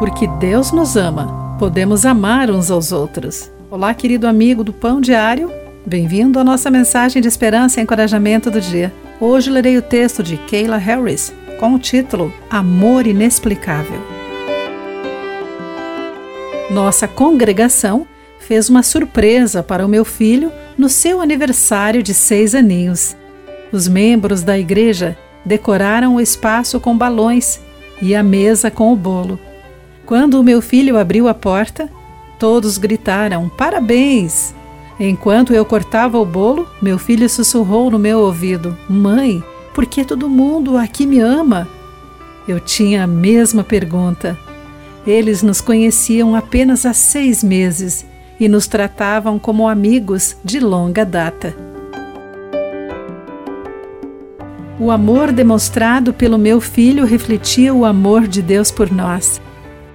Porque Deus nos ama, podemos amar uns aos outros. Olá, querido amigo do Pão Diário. Bem-vindo à nossa mensagem de esperança e encorajamento do dia. Hoje lerei o texto de Kayla Harris com o título Amor Inexplicável. Nossa congregação fez uma surpresa para o meu filho no seu aniversário de seis aninhos. Os membros da igreja decoraram o espaço com balões e a mesa com o bolo. Quando o meu filho abriu a porta, todos gritaram: Parabéns! Enquanto eu cortava o bolo, meu filho sussurrou no meu ouvido: Mãe, por que todo mundo aqui me ama? Eu tinha a mesma pergunta. Eles nos conheciam apenas há seis meses e nos tratavam como amigos de longa data. O amor demonstrado pelo meu filho refletia o amor de Deus por nós.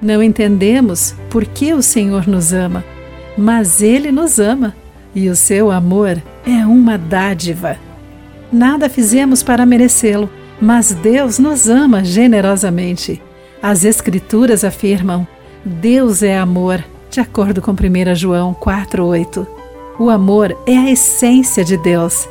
Não entendemos por que o Senhor nos ama, mas Ele nos ama e o seu amor é uma dádiva. Nada fizemos para merecê-lo, mas Deus nos ama generosamente. As Escrituras afirmam: Deus é amor, de acordo com 1 João 4,8. O amor é a essência de Deus.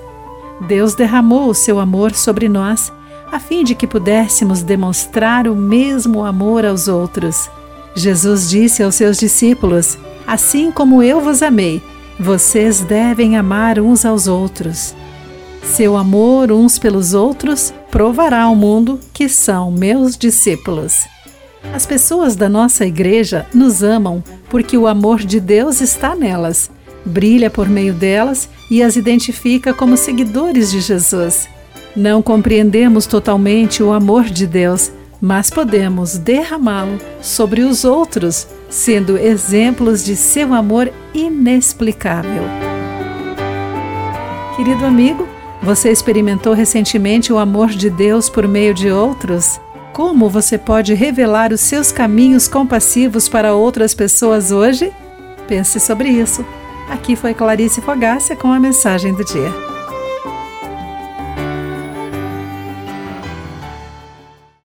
Deus derramou o seu amor sobre nós a fim de que pudéssemos demonstrar o mesmo amor aos outros. Jesus disse aos seus discípulos: Assim como eu vos amei, vocês devem amar uns aos outros. Seu amor uns pelos outros provará ao mundo que são meus discípulos. As pessoas da nossa igreja nos amam porque o amor de Deus está nelas, brilha por meio delas e as identifica como seguidores de Jesus. Não compreendemos totalmente o amor de Deus, mas podemos derramá-lo sobre os outros, sendo exemplos de seu amor inexplicável. Querido amigo, você experimentou recentemente o amor de Deus por meio de outros? Como você pode revelar os seus caminhos compassivos para outras pessoas hoje? Pense sobre isso. Aqui foi Clarice Fogácia com a mensagem do dia.